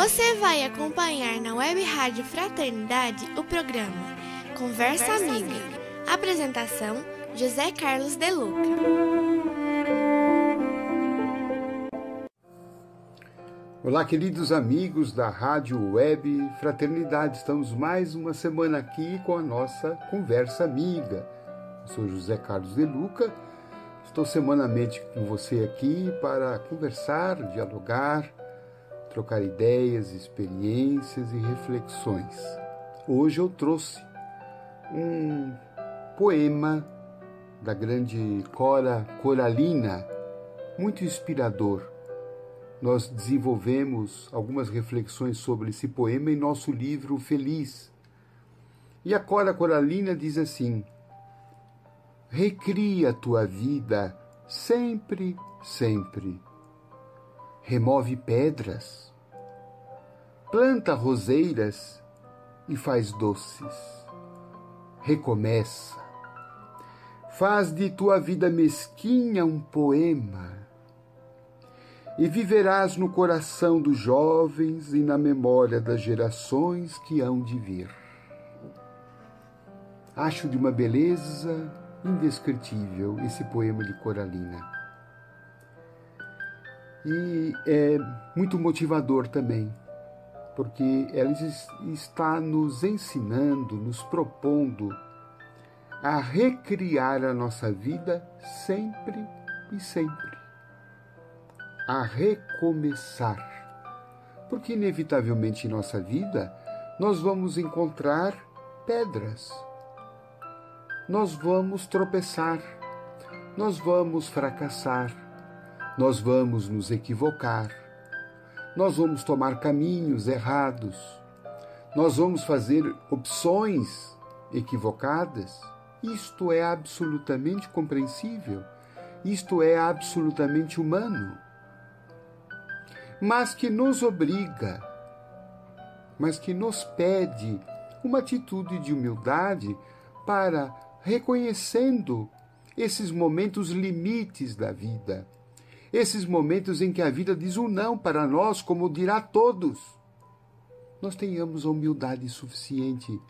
Você vai acompanhar na Web Rádio Fraternidade o programa Conversa, Conversa Amiga. Amiga. Apresentação: José Carlos De Luca. Olá, queridos amigos da Rádio Web Fraternidade. Estamos mais uma semana aqui com a nossa Conversa Amiga. Eu sou José Carlos De Luca. Estou semanalmente com você aqui para conversar, dialogar, trocar ideias, experiências e reflexões. Hoje eu trouxe um poema da grande Cora Coralina, muito inspirador. Nós desenvolvemos algumas reflexões sobre esse poema em nosso livro Feliz. E a Cora Coralina diz assim: Recria tua vida sempre, sempre. Remove pedras, planta roseiras e faz doces. Recomeça. Faz de tua vida mesquinha um poema. E viverás no coração dos jovens e na memória das gerações que hão de vir. Acho de uma beleza indescritível esse poema de Coralina. E é muito motivador também, porque ela está nos ensinando, nos propondo a recriar a nossa vida sempre e sempre, a recomeçar. Porque, inevitavelmente, em nossa vida, nós vamos encontrar pedras, nós vamos tropeçar, nós vamos fracassar, nós vamos nos equivocar nós vamos tomar caminhos errados, nós vamos fazer opções equivocadas. Isto é absolutamente compreensível, isto é absolutamente humano. Mas que nos obriga, mas que nos pede uma atitude de humildade para reconhecendo esses momentos limites da vida esses momentos em que a vida diz um não para nós, como dirá todos, nós tenhamos a humildade suficiente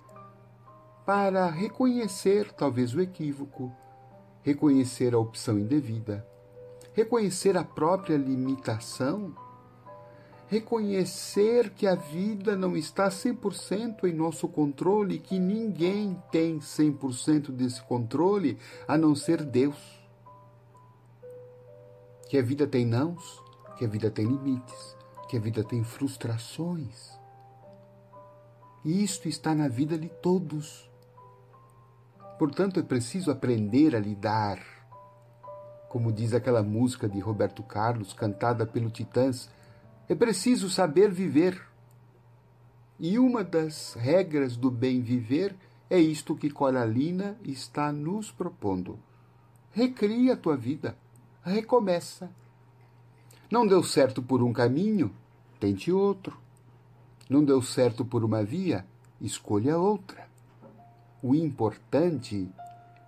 para reconhecer talvez o equívoco, reconhecer a opção indevida, reconhecer a própria limitação, reconhecer que a vida não está 100% em nosso controle, que ninguém tem 100% desse controle a não ser Deus que a vida tem nãos, que a vida tem limites, que a vida tem frustrações. E isto está na vida de todos. Portanto, é preciso aprender a lidar. Como diz aquela música de Roberto Carlos, cantada pelo Titãs, é preciso saber viver. E uma das regras do bem viver é isto que Coralina está nos propondo. Recria a tua vida recomeça. Não deu certo por um caminho? Tente outro. Não deu certo por uma via? Escolha outra. O importante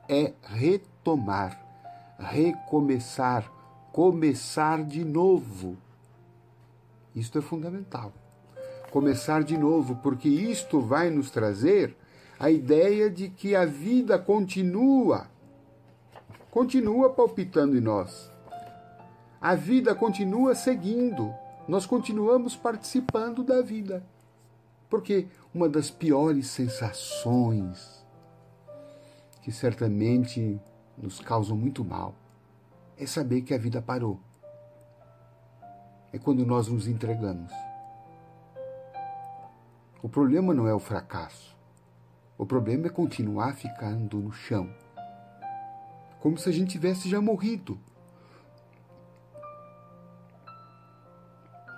é retomar, recomeçar, começar de novo. Isto é fundamental. Começar de novo, porque isto vai nos trazer a ideia de que a vida continua continua palpitando em nós. A vida continua seguindo, nós continuamos participando da vida. Porque uma das piores sensações que certamente nos causam muito mal é saber que a vida parou. É quando nós nos entregamos. O problema não é o fracasso. O problema é continuar ficando no chão como se a gente tivesse já morrido.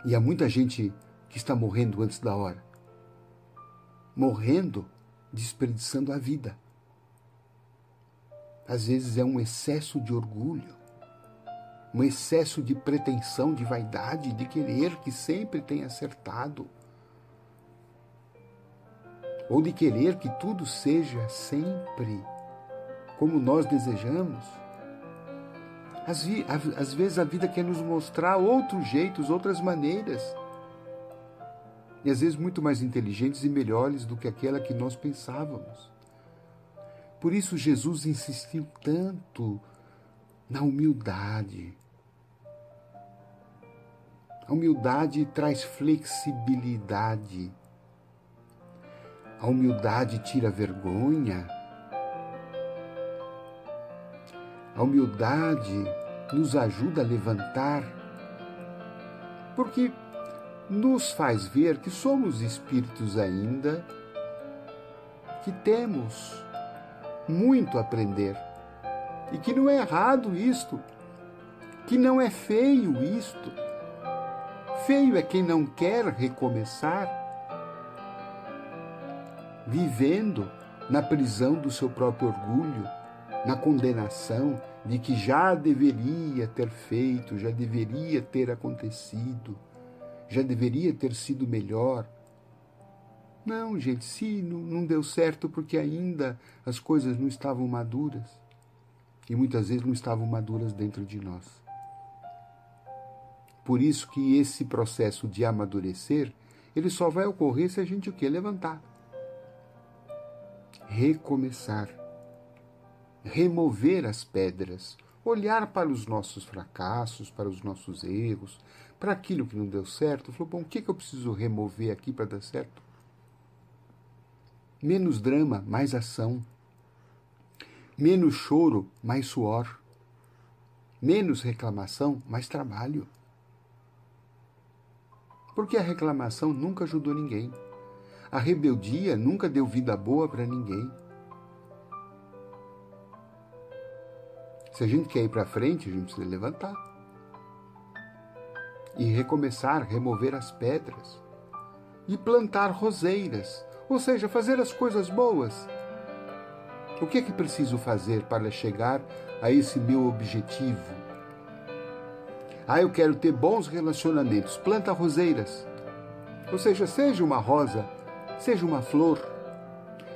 E há muita gente que está morrendo antes da hora. Morrendo, desperdiçando a vida. Às vezes é um excesso de orgulho, um excesso de pretensão, de vaidade, de querer que sempre tenha acertado. Ou de querer que tudo seja sempre como nós desejamos. Às, às vezes a vida quer nos mostrar outros jeitos, outras maneiras. e às vezes muito mais inteligentes e melhores do que aquela que nós pensávamos. Por isso Jesus insistiu tanto na humildade. A humildade traz flexibilidade. A humildade tira vergonha. A humildade nos ajuda a levantar, porque nos faz ver que somos espíritos ainda, que temos muito a aprender e que não é errado isto, que não é feio isto. Feio é quem não quer recomeçar, vivendo na prisão do seu próprio orgulho, na condenação de que já deveria ter feito, já deveria ter acontecido, já deveria ter sido melhor. Não, gente, se não, deu certo porque ainda as coisas não estavam maduras. E muitas vezes não estavam maduras dentro de nós. Por isso que esse processo de amadurecer, ele só vai ocorrer se a gente o quê? Levantar. Recomeçar remover as pedras, olhar para os nossos fracassos, para os nossos erros, para aquilo que não deu certo. Falou: bom, o que, que eu preciso remover aqui para dar certo? Menos drama, mais ação. Menos choro, mais suor. Menos reclamação, mais trabalho. Porque a reclamação nunca ajudou ninguém. A rebeldia nunca deu vida boa para ninguém. Se a gente quer ir para frente, a gente precisa levantar. E recomeçar, remover as pedras. E plantar roseiras, ou seja, fazer as coisas boas. O que é que preciso fazer para chegar a esse meu objetivo? Ah, eu quero ter bons relacionamentos. Planta roseiras. Ou seja, seja uma rosa, seja uma flor,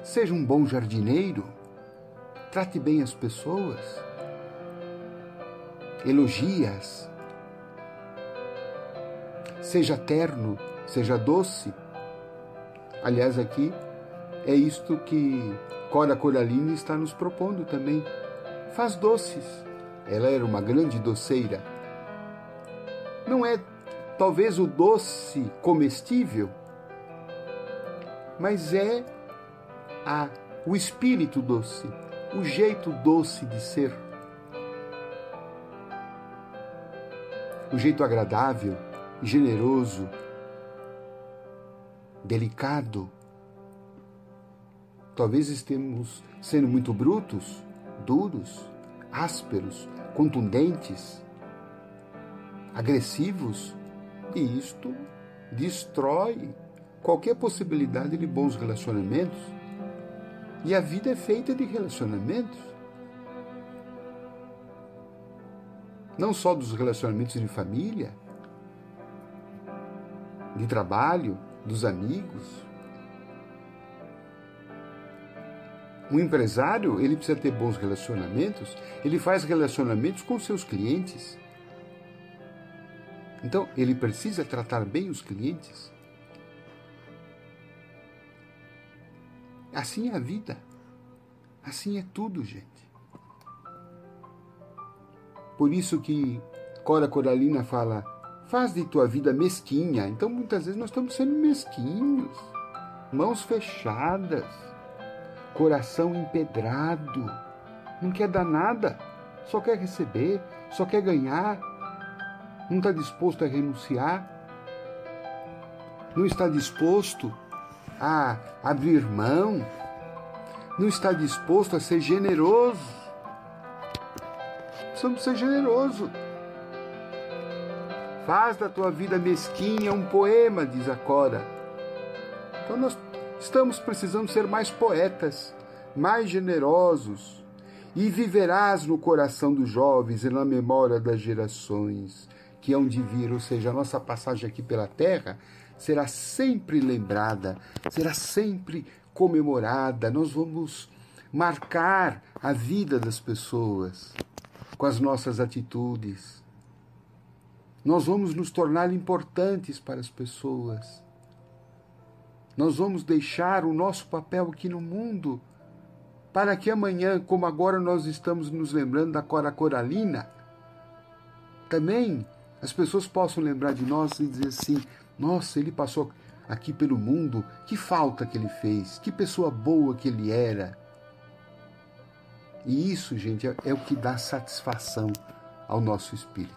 seja um bom jardineiro. Trate bem as pessoas elogias. Seja terno, seja doce. Aliás, aqui é isto que Cora Coralina está nos propondo também. Faz doces. Ela era uma grande doceira. Não é talvez o doce comestível, mas é a, o espírito doce, o jeito doce de ser. Um jeito agradável, generoso, delicado. Talvez estemos sendo muito brutos, duros, ásperos, contundentes, agressivos, e isto destrói qualquer possibilidade de bons relacionamentos. E a vida é feita de relacionamentos. Não só dos relacionamentos de família, de trabalho, dos amigos. Um empresário, ele precisa ter bons relacionamentos, ele faz relacionamentos com seus clientes. Então, ele precisa tratar bem os clientes. Assim é a vida. Assim é tudo, gente. Por isso que Cora Coralina fala: faz de tua vida mesquinha. Então muitas vezes nós estamos sendo mesquinhos, mãos fechadas, coração empedrado, não quer dar nada, só quer receber, só quer ganhar, não está disposto a renunciar, não está disposto a abrir mão, não está disposto a ser generoso precisamos ser generoso. Faz da tua vida mesquinha um poema, diz a Cora. Então nós estamos precisando ser mais poetas, mais generosos. E viverás no coração dos jovens e na memória das gerações que hão de vir, ou seja, a nossa passagem aqui pela terra será sempre lembrada, será sempre comemorada. Nós vamos marcar a vida das pessoas com as nossas atitudes. Nós vamos nos tornar importantes para as pessoas. Nós vamos deixar o nosso papel aqui no mundo para que amanhã, como agora nós estamos nos lembrando da Cora Coralina, também as pessoas possam lembrar de nós e dizer assim: nossa, ele passou aqui pelo mundo, que falta que ele fez, que pessoa boa que ele era. E isso, gente, é, é o que dá satisfação ao nosso espírito.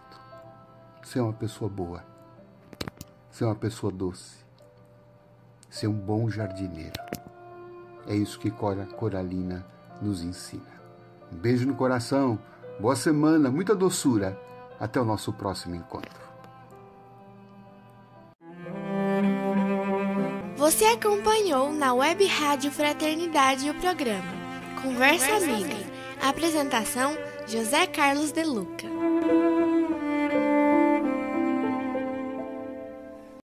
Ser uma pessoa boa, ser uma pessoa doce, ser um bom jardineiro. É isso que Cora Coralina nos ensina. Um beijo no coração, boa semana, muita doçura. Até o nosso próximo encontro. Você acompanhou na Web Rádio Fraternidade o programa Conversa, Conversa. Amiga. Apresentação: José Carlos De Luca.